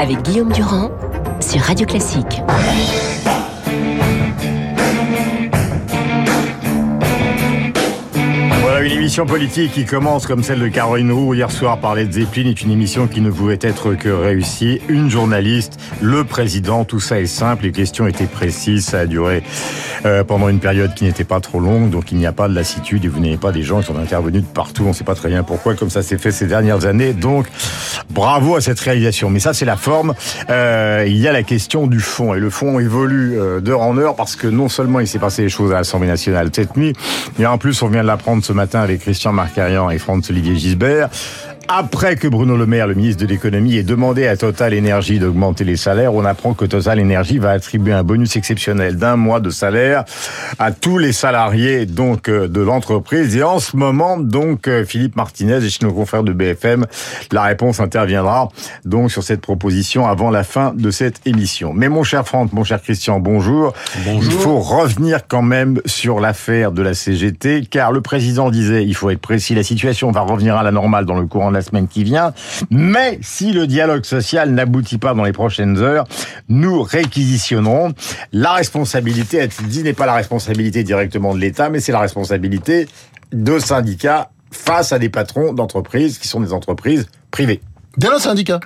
avec Guillaume Durand sur Radio Classique. une émission politique qui commence comme celle de Caroline Roux hier soir par Led Zeppelin est une émission qui ne pouvait être que réussie. Une journaliste, le président, tout ça est simple, les questions étaient précises, ça a duré euh, pendant une période qui n'était pas trop longue, donc il n'y a pas de lassitude et vous n'avez pas des gens qui sont intervenus de partout, on ne sait pas très bien pourquoi, comme ça s'est fait ces dernières années, donc bravo à cette réalisation. Mais ça c'est la forme, euh, il y a la question du fond, et le fond évolue euh, d'heure en heure parce que non seulement il s'est passé des choses à l'Assemblée nationale cette nuit, mais en plus on vient de l'apprendre ce matin avec Christian Marcarian et Franz-Olivier Gisbert après que Bruno Le Maire, le ministre de l'économie, ait demandé à Total Energy d'augmenter les salaires, on apprend que Total Energy va attribuer un bonus exceptionnel d'un mois de salaire à tous les salariés donc euh, de l'entreprise. Et en ce moment, donc euh, Philippe Martinez et chez nos confrères de BFM, la réponse interviendra donc sur cette proposition avant la fin de cette émission. Mais mon cher Franck, mon cher Christian, bonjour. Bonjour. Il faut revenir quand même sur l'affaire de la CGT, car le président disait, il faut être précis, la situation va revenir à la normale dans le courant de la semaine qui vient. Mais si le dialogue social n'aboutit pas dans les prochaines heures, nous réquisitionnerons. La responsabilité, a-t-il dit, n'est pas la responsabilité directement de l'État, mais c'est la responsabilité de syndicats face à des patrons d'entreprises qui sont des entreprises privées. Bien syndicat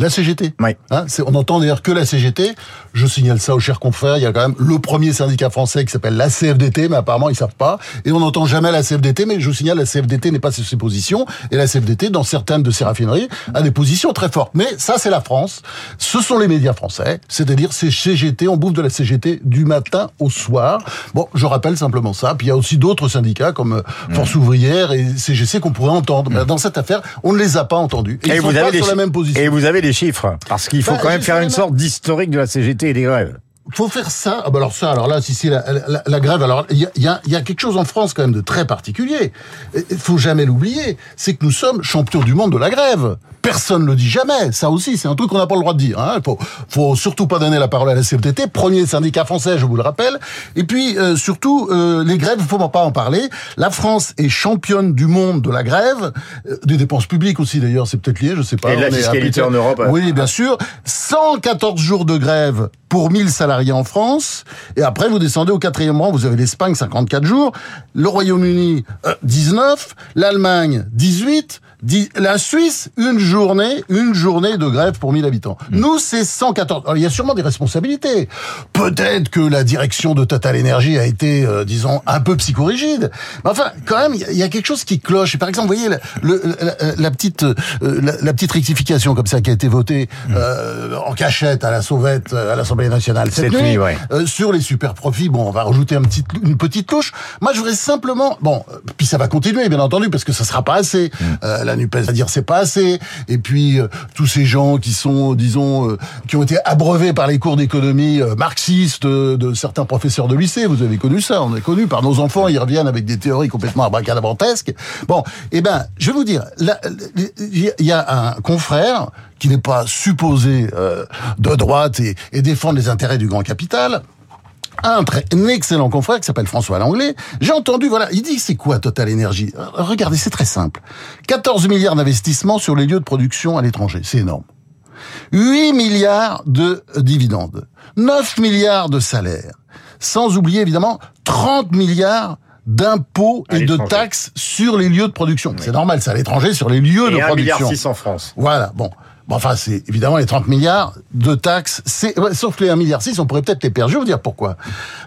la CGT. Oui. Hein, on entend d'ailleurs que la CGT. Je signale ça aux chers confrères. Il y a quand même le premier syndicat français qui s'appelle la CFDT, mais apparemment ils savent pas. Et on n'entend jamais la CFDT, mais je vous signale la CFDT n'est pas sur ses positions. Et la CFDT, dans certaines de ses raffineries, a des positions très fortes. Mais ça, c'est la France. Ce sont les médias français. C'est-à-dire, c'est CGT. On bouffe de la CGT du matin au soir. Bon, je rappelle simplement ça. Puis il y a aussi d'autres syndicats comme euh, mmh. Force ouvrière et CGC qu'on pourrait entendre. Mais mmh. dans cette affaire, on ne les a pas entendus. Et, ils vous sont avez pas sur la même position. Et vous avez des chiffres, parce qu'il faut bah, quand même faire une sorte d'historique de la CGT et des grèves faut faire ça. Ah bah alors ça, alors là, si c'est la, la, grève, alors il y a, y, a, y a, quelque chose en France quand même de très particulier. Il faut jamais l'oublier, c'est que nous sommes champions du monde de la grève. Personne ne le dit jamais. Ça aussi, c'est un truc qu'on n'a pas le droit de dire. Hein. Il faut, faut surtout pas donner la parole à la CFTT, premier syndicat français, je vous le rappelle. Et puis euh, surtout, euh, les grèves, il faut pas en parler. La France est championne du monde de la grève, euh, des dépenses publiques aussi d'ailleurs, c'est peut-être lié, je sais pas. Et la fiscalité en Europe. Oui, bien sûr. 114 jours de grève pour 1000 salariés en France. Et après, vous descendez au quatrième rang. Vous avez l'Espagne, 54 jours. Le Royaume-Uni, 19. L'Allemagne, 18 la Suisse, une journée, une journée de grève pour 1000 habitants. Hmm. Nous, c'est 114. il y a sûrement des responsabilités. Peut-être que la direction de Total Energy a été, euh, disons, un peu psychorigide. Mais enfin, quand même, il y, a quelque chose qui cloche. Par exemple, vous voyez, la, petite, euh, la, petite rectification comme ça qui a été votée hmm. euh, en cachette à la sauvette à l'Assemblée nationale cette, nuit, sur les super profits. Bon, on va rajouter un petit, une petite touche. Moi, je voudrais simplement, bon, puis ça va continuer, bien entendu, parce que ça sera pas assez. Hmm la Nupes va dire c'est pas assez. Et puis euh, tous ces gens qui sont, disons, euh, qui ont été abreuvés par les cours d'économie euh, marxistes de certains professeurs de lycée. Vous avez connu ça, on a connu par nos enfants. Ils reviennent avec des théories complètement abracadabrantesques. Bon, eh ben, je vais vous dire, il y a un confrère qui n'est pas supposé de droite et, et défendre les intérêts du grand capital un, très, excellent confrère qui s'appelle François Langlais. J'ai entendu, voilà, il dit c'est quoi Total Energy? Regardez, c'est très simple. 14 milliards d'investissements sur les lieux de production à l'étranger, c'est énorme. 8 milliards de dividendes, 9 milliards de salaires, sans oublier évidemment 30 milliards d'impôts et de taxes sur les lieux de production. C'est normal, c'est à l'étranger sur les lieux de production. 1 milliard 6 en France. Voilà, bon enfin, c'est évidemment les 30 milliards de taxes, c'est, sauf les 1 milliard 6, on pourrait peut-être les perdre. Je vais vous dire pourquoi.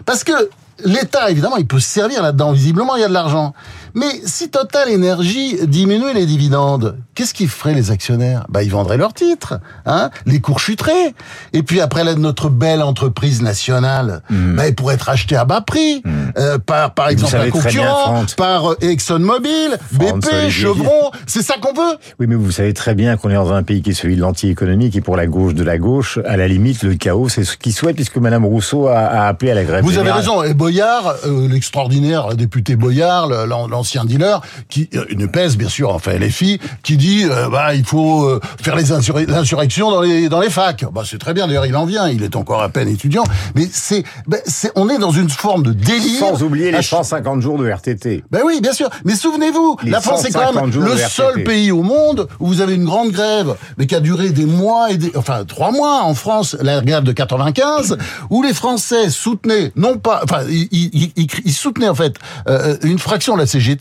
Parce que l'État, évidemment, il peut se servir là-dedans. Visiblement, il y a de l'argent. Mais si Total Énergie diminuait les dividendes, qu'est-ce qu'ils feraient les actionnaires? Bah ils vendraient leurs titres, hein Les cours chuteraient. Et puis après notre belle entreprise nationale, mmh. bah, elle pourrait être achetée à bas prix mmh. euh, par par exemple un concurrent, par euh, ExxonMobil, BP, Chevron. C'est ça qu'on veut. Oui, mais vous savez très bien qu'on est dans un pays qui est celui de l'anti-économique et pour la gauche de la gauche, à la limite, le chaos, c'est ce qu'ils souhaitent puisque Madame Rousseau a, appelé à la grève. Vous avez raison. Et Boyard, euh, l'extraordinaire député Boyard, l'ancien ancien dealer, qui euh, une pèse bien sûr, enfin LFI, qui dit euh, bah il faut euh, faire les l'insurrection dans les dans les facs. Bah c'est très bien d'ailleurs, il en vient, il est encore à peine étudiant, mais c'est bah, on est dans une forme de délire. Sans oublier les 150 jours de RTT. Ben oui, bien sûr. Mais souvenez-vous, la France est quand même le seul pays au monde où vous avez une grande grève, mais qui a duré des mois et des, enfin trois mois en France, la grève de 95, où les Français soutenaient non pas, enfin ils, ils, soutenaient en fait euh, une fraction de la CGT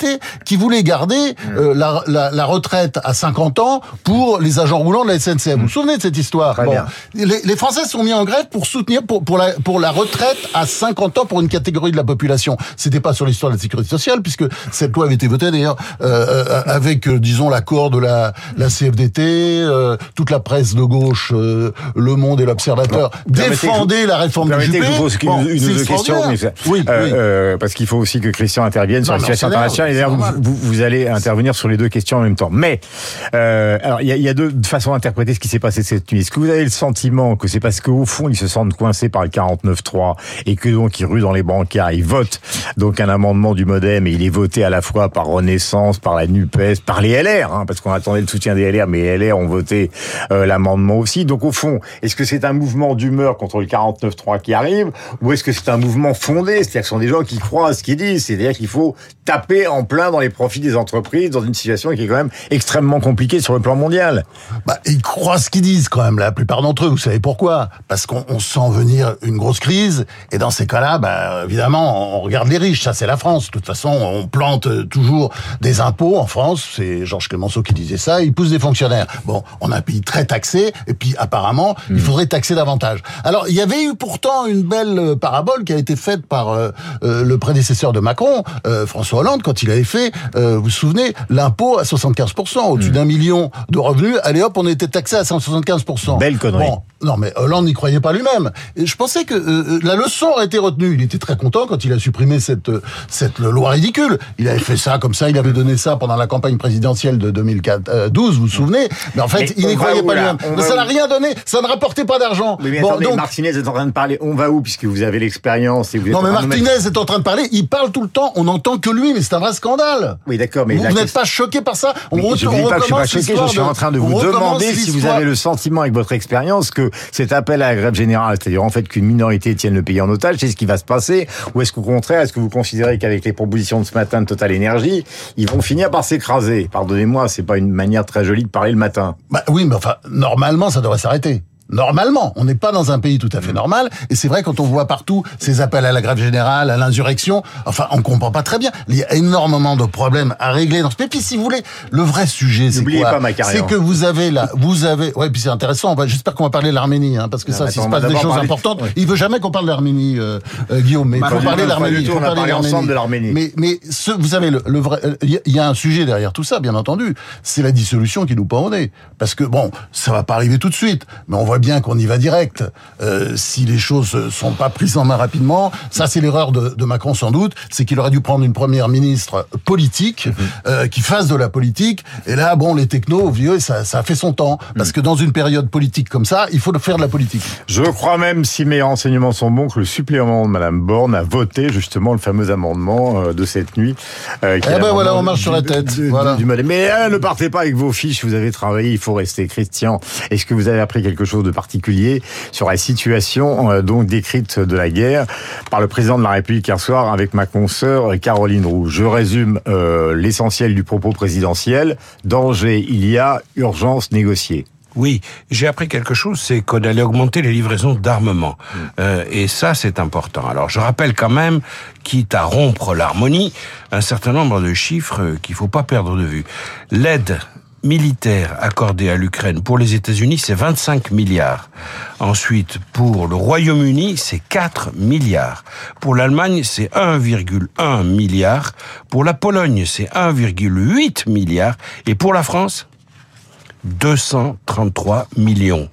qui voulait garder euh, la, la, la, retraite à 50 ans pour les agents roulants de la SNCF. Vous vous souvenez de cette histoire bon. Les, les, Français sont mis en grève pour soutenir pour, pour, la, pour la retraite à 50 ans pour une catégorie de la population. C'était pas sur l'histoire de la sécurité sociale puisque cette loi avait été votée d'ailleurs euh, euh avec disons l'accord de la, la CFDT, toute la presse de gauche, Le Monde et l'Observateur défendaient la réforme du Juppé. Que bon, une, une ou deux questions, mais oui, oui. parce qu'il faut aussi que Christian intervienne sur la situation internationale. Et d'ailleurs, vous, vous, allez intervenir sur les deux questions en même temps. Mais euh, alors, il y a, y a, deux façons d'interpréter ce qui s'est passé cette nuit. Est-ce que vous avez le sentiment que c'est parce qu'au fond, ils se sentent coincés par le 49-3 et que donc ils ruent dans les brancards, ils votent? Donc un amendement du MoDem et il est voté à la fois par Renaissance, par la NUPES, par les LR, hein, parce qu'on attendait le soutien des LR, mais les LR ont voté euh, l'amendement aussi. Donc au fond, est-ce que c'est un mouvement d'humeur contre le 49-3 qui arrive ou est-ce que c'est un mouvement fondé? C'est-à-dire que ce sont des gens qui croient à ce qu'ils disent, c'est-à-dire qu'il faut taper en plein dans les profits des entreprises dans une situation qui est quand même extrêmement compliquée sur le plan mondial. Bah, ils croient ce qu'ils disent quand même, la plupart d'entre eux. Vous savez pourquoi? Parce qu'on sent venir une grosse crise, et dans ces cas-là, bah, évidemment, on regarde les riches. Ça, c'est la France. De toute façon, on plante toujours des impôts en France. C'est Georges Clemenceau qui disait ça. Il pousse des fonctionnaires. Bon, on a un pays très taxé, et puis apparemment, il hmm. faudrait taxer davantage. Alors, il y avait eu pourtant une belle euh, parabole qui a été faite par euh, euh, le prédécesseur de Macron, François Hollande, quand il avait fait, vous vous souvenez, l'impôt à 75%, au-dessus hmm. d'un million de revenus, allez hop, on était taxé à 175%. Belle connerie. Bon, non mais Hollande n'y croyait pas lui-même. Je pensais que euh, la leçon aurait été retenue. Il était très content quand il a supprimé cette cette loi ridicule. Il avait fait ça comme ça, il avait donné ça pendant la campagne présidentielle de 2012, vous vous souvenez Mais en fait, il n'y croyait pas lui-même. Mais ça n'a rien donné, ça ne rapportait pas d'argent. Mais, bon, donc... Martinez est en train de parler. On va où puisque vous avez l'expérience et vous êtes Non mais Martinez est en train de parler. Il parle tout le temps. On n'entend que lui, mais c'est un vrai scandale. Oui, d'accord. Mais vous, n'êtes pas choqué par ça On Je ne dis pas que je suis pas choqué. Je suis en train de vous demander si vous avez le sentiment avec votre expérience que cet appel à la grève générale, c'est-à-dire en fait qu'une minorité tienne le pays en otage, c'est ce qui va se passer Ou est-ce qu'au contraire, est-ce que vous considérez qu'avec les propositions de ce matin de Total Énergie, ils vont finir par s'écraser? Pardonnez-moi, c'est pas une manière très jolie de parler le matin. Bah oui, mais enfin, normalement, ça devrait s'arrêter. Normalement, on n'est pas dans un pays tout à fait normal, et c'est vrai quand on voit partout ces appels à la grève générale, à l'insurrection, enfin, on comprend pas très bien. Il y a énormément de problèmes à régler dans ce pays. Puis si vous voulez, le vrai sujet, c'est quoi C'est que vous avez là, vous avez, ouais, puis c'est intéressant. J'espère qu'on va parler de l'Arménie, hein, parce que ça, s'il se passe des choses importantes, il veut jamais qu'on parle de l'Arménie, euh, euh, Guillaume. Mais il faut parler de l'Arménie. Il faut parler ensemble de l'Arménie. Mais, mais ce, vous savez, le, le vrai, il y a un sujet derrière tout ça, bien entendu. C'est la dissolution qui nous pend au nez, parce que bon, ça va pas arriver tout de suite, mais on voit bien qu'on y va direct euh, si les choses sont pas prises en main rapidement. Ça, c'est l'erreur de, de, Macron sans doute, c'est qu'il aurait dû prendre une première ministre politique mhm. euh, qui fasse de la politique. Et là, bon, les technos, vieux, ça, ça a fait son temps, parce mhm. que dans une période politique comme ça, il faut faire de la politique. Je crois même, si mes renseignements sont bons, que le supplément de Madame Borne a voté justement le fameux amendement euh, de cette nuit. Euh, eh ben voilà, on marche sur la tête. voilà. mais ne partez pas avec vos fiches. Vous avez travaillé, il faut rester Christian. Est-ce que vous avez appris quelque chose de particulier sur la situation euh, donc décrite de la guerre par le président de la République hier soir avec ma consoeur Caroline Roux. Je résume euh, l'essentiel du propos présidentiel. Danger, il y a urgence négociée. Oui, j'ai appris quelque chose, c'est qu'on allait augmenter les livraisons d'armement. Mm. Euh, et ça, c'est important. Alors, je rappelle quand même, quitte à rompre l'harmonie, un certain nombre de chiffres qu'il faut pas perdre de vue. L'aide militaire accordé à l'Ukraine pour les États-Unis, c'est 25 milliards. Ensuite, pour le Royaume-Uni, c'est 4 milliards. Pour l'Allemagne, c'est 1,1 milliard. Pour la Pologne, c'est 1,8 milliard. Et pour la France, 233 millions.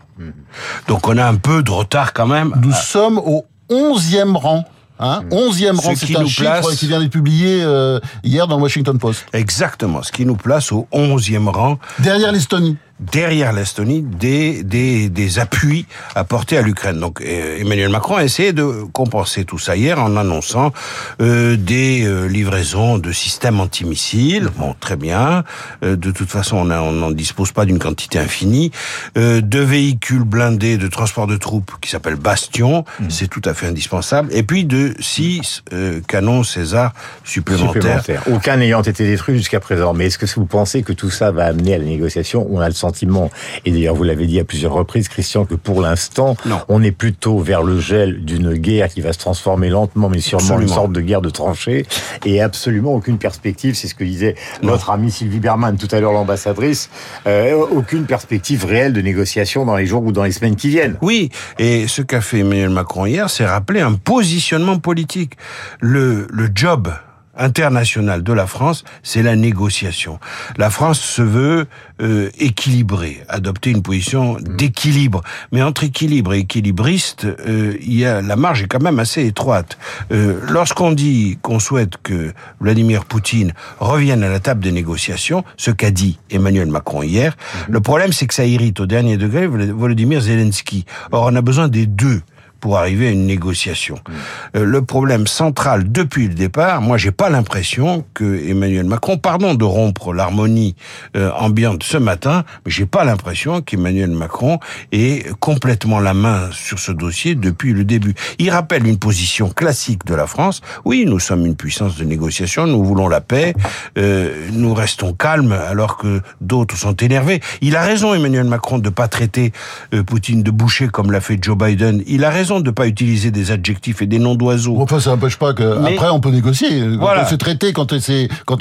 Donc on a un peu de retard quand même. Nous sommes au 11e rang Hein 11e rang, c'est un chiffre qui vient d'être publié euh, hier dans le Washington Post. Exactement, ce qui nous place au 11e rang. Derrière l'Estonie. Derrière l'Estonie des, des, des appuis apportés à l'Ukraine. Donc euh, Emmanuel Macron a essayé de compenser tout ça hier en annonçant euh, des euh, livraisons de systèmes antimissiles. Bon, très bien. Euh, de toute façon, on n'en dispose pas d'une quantité infinie. de véhicules blindés de transport de troupes qui s'appellent Bastion, mmh. c'est tout à fait indispensable. Et puis de six canons César supplémentaires. supplémentaires. Aucun n'ayant été détruit jusqu'à présent. Mais est-ce que vous pensez que tout ça va amener à la négociation On a le sentiment, et d'ailleurs vous l'avez dit à plusieurs reprises, Christian, que pour l'instant, on est plutôt vers le gel d'une guerre qui va se transformer lentement, mais sûrement en une sorte de guerre de tranchées, et absolument aucune perspective, c'est ce que disait notre amie Sylvie Berman tout à l'heure, l'ambassadrice, euh, aucune perspective réelle de négociation dans les jours ou dans les semaines qui viennent. Oui, et ce qu'a fait Emmanuel Macron hier, c'est rappeler un positionnement politique. Le, le job internationale de la France, c'est la négociation. La France se veut euh, équilibrée, adopter une position mmh. d'équilibre. Mais entre équilibre et équilibriste, euh, il y a, la marge est quand même assez étroite. Euh, Lorsqu'on dit qu'on souhaite que Vladimir Poutine revienne à la table des négociations, ce qu'a dit Emmanuel Macron hier, mmh. le problème c'est que ça irrite au dernier degré Volodymyr Zelensky. Or, on a besoin des deux pour arriver à une négociation. Euh, le problème central depuis le départ, moi j'ai pas l'impression que Emmanuel Macron, pardon de rompre l'harmonie euh, ambiante ce matin, mais j'ai pas l'impression qu'Emmanuel Macron ait complètement la main sur ce dossier depuis le début. Il rappelle une position classique de la France. Oui, nous sommes une puissance de négociation, nous voulons la paix, euh, nous restons calmes alors que d'autres sont énervés. Il a raison Emmanuel Macron de pas traiter Poutine de boucher comme l'a fait Joe Biden. Il a raison de ne pas utiliser des adjectifs et des noms d'oiseaux. Enfin, ça n'empêche pas qu'après, après on peut négocier. Quand voilà. on s'est traité, quand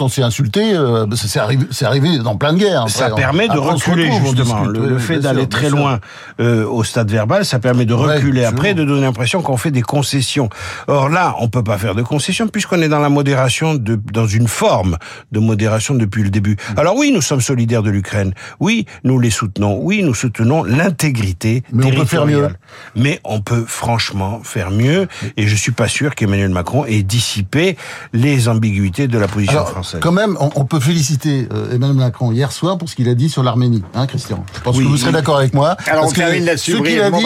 on s'est insulté, euh, c'est arrivé, arrivé dans plein de guerres. ça permet de reculer, justement. le, fait d'aller très loin euh, au stade verbal, ça permet de reculer après, de donner l'impression qu'on fait des concessions. Or là, on peut pas faire de concessions puisqu'on est dans la modération, de, dans une forme de modération depuis le début. Mm. Alors oui, nous sommes solidaires de l'Ukraine. Oui, nous les soutenons. Oui, nous soutenons l'intégrité territoriale. On peut faire mieux. Mais on peut franchement faire mieux. Et je suis pas sûr qu'Emmanuel Macron ait dissipé les ambiguïtés de la position française. Quand même, on, peut féliciter euh, Emmanuel Macron hier soir pour ce qu'il a dit sur l'Arménie, hein, Christian? Je pense que vous serez d'accord avec moi. Alors, parce que ce qu'il a dit,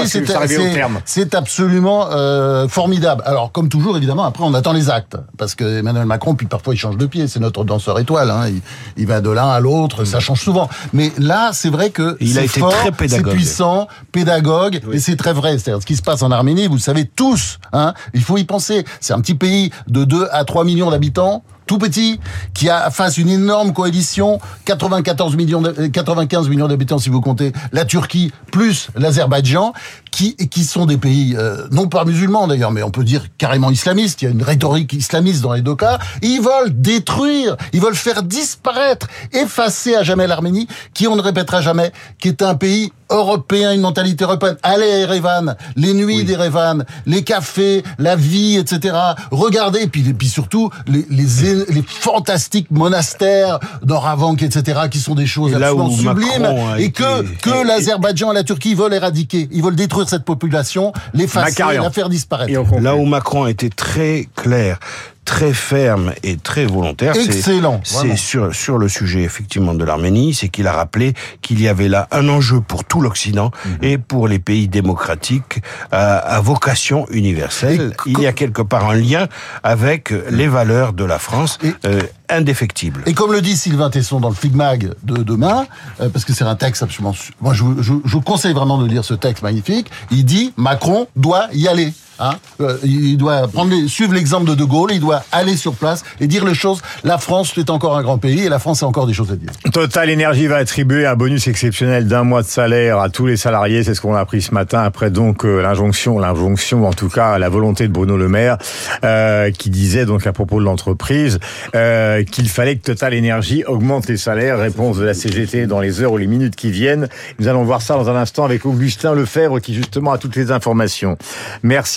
c'est absolument euh, formidable. Alors, comme toujours, évidemment, après, on attend les actes. Parce que Emmanuel Macron, puis parfois, il change de pied. C'est notre danseur étoile. Hein. Il, va de l'un à l'autre. Ça change souvent. Mais là, c'est vrai que c'est fort, c'est puissant, pédagogue, et c'est très vrai. C'est-à-dire, ce qui se passe en Arménie, vous le savez tous, hein, il faut y penser. C'est un petit pays de 2 à 3 millions d'habitants tout petit, qui a face une énorme coalition, 94 millions, 95 millions d'habitants si vous comptez la Turquie plus l'Azerbaïdjan, qui qui sont des pays euh, non pas musulmans d'ailleurs, mais on peut dire carrément islamistes. Il y a une rhétorique islamiste dans les deux cas. Ils veulent détruire, ils veulent faire disparaître, effacer à jamais l'Arménie, qui on ne répétera jamais, qui est un pays européen, une mentalité européenne. Allez à Erevan, les nuits d'Erevan, les cafés, la vie, etc. Regardez, et puis, et puis surtout les, les les fantastiques monastères d'Oravank, etc., qui sont des choses absolument sublimes, et que, que l'Azerbaïdjan et la Turquie veulent éradiquer. Ils veulent détruire cette population, l'effacer, la faire disparaître. Là où Macron a été très clair, très ferme et très volontaire. Excellent. C'est sur, sur le sujet effectivement de l'Arménie, c'est qu'il a rappelé qu'il y avait là un enjeu pour tout l'Occident mhm. et pour les pays démocratiques à, à vocation universelle. Il y a quelque part un lien avec les valeurs de la France. Euh, indéfectibles. Et comme le dit Sylvain Tesson dans le Figmag de demain, euh, parce que c'est un texte absolument... Moi, je, je, je vous conseille vraiment de lire ce texte magnifique. Il dit Macron doit y aller. Hein euh, il doit prendre suivre l'exemple de De Gaulle, il doit aller sur place et dire les choses. La France est encore un grand pays et la France a encore des choses à dire. Total Énergie va attribuer un bonus exceptionnel d'un mois de salaire à tous les salariés. C'est ce qu'on a appris ce matin après donc euh, l'injonction, l'injonction en tout cas la volonté de Bruno Le Maire euh, qui disait donc à propos de l'entreprise euh, qu'il fallait que Total Énergie augmente les salaires. Réponse de la CGT dans les heures ou les minutes qui viennent. Nous allons voir ça dans un instant avec Augustin Lefebvre qui justement a toutes les informations.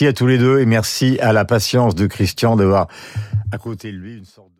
À tous les deux et merci à la patience de Christian d'avoir à côté de lui une sorte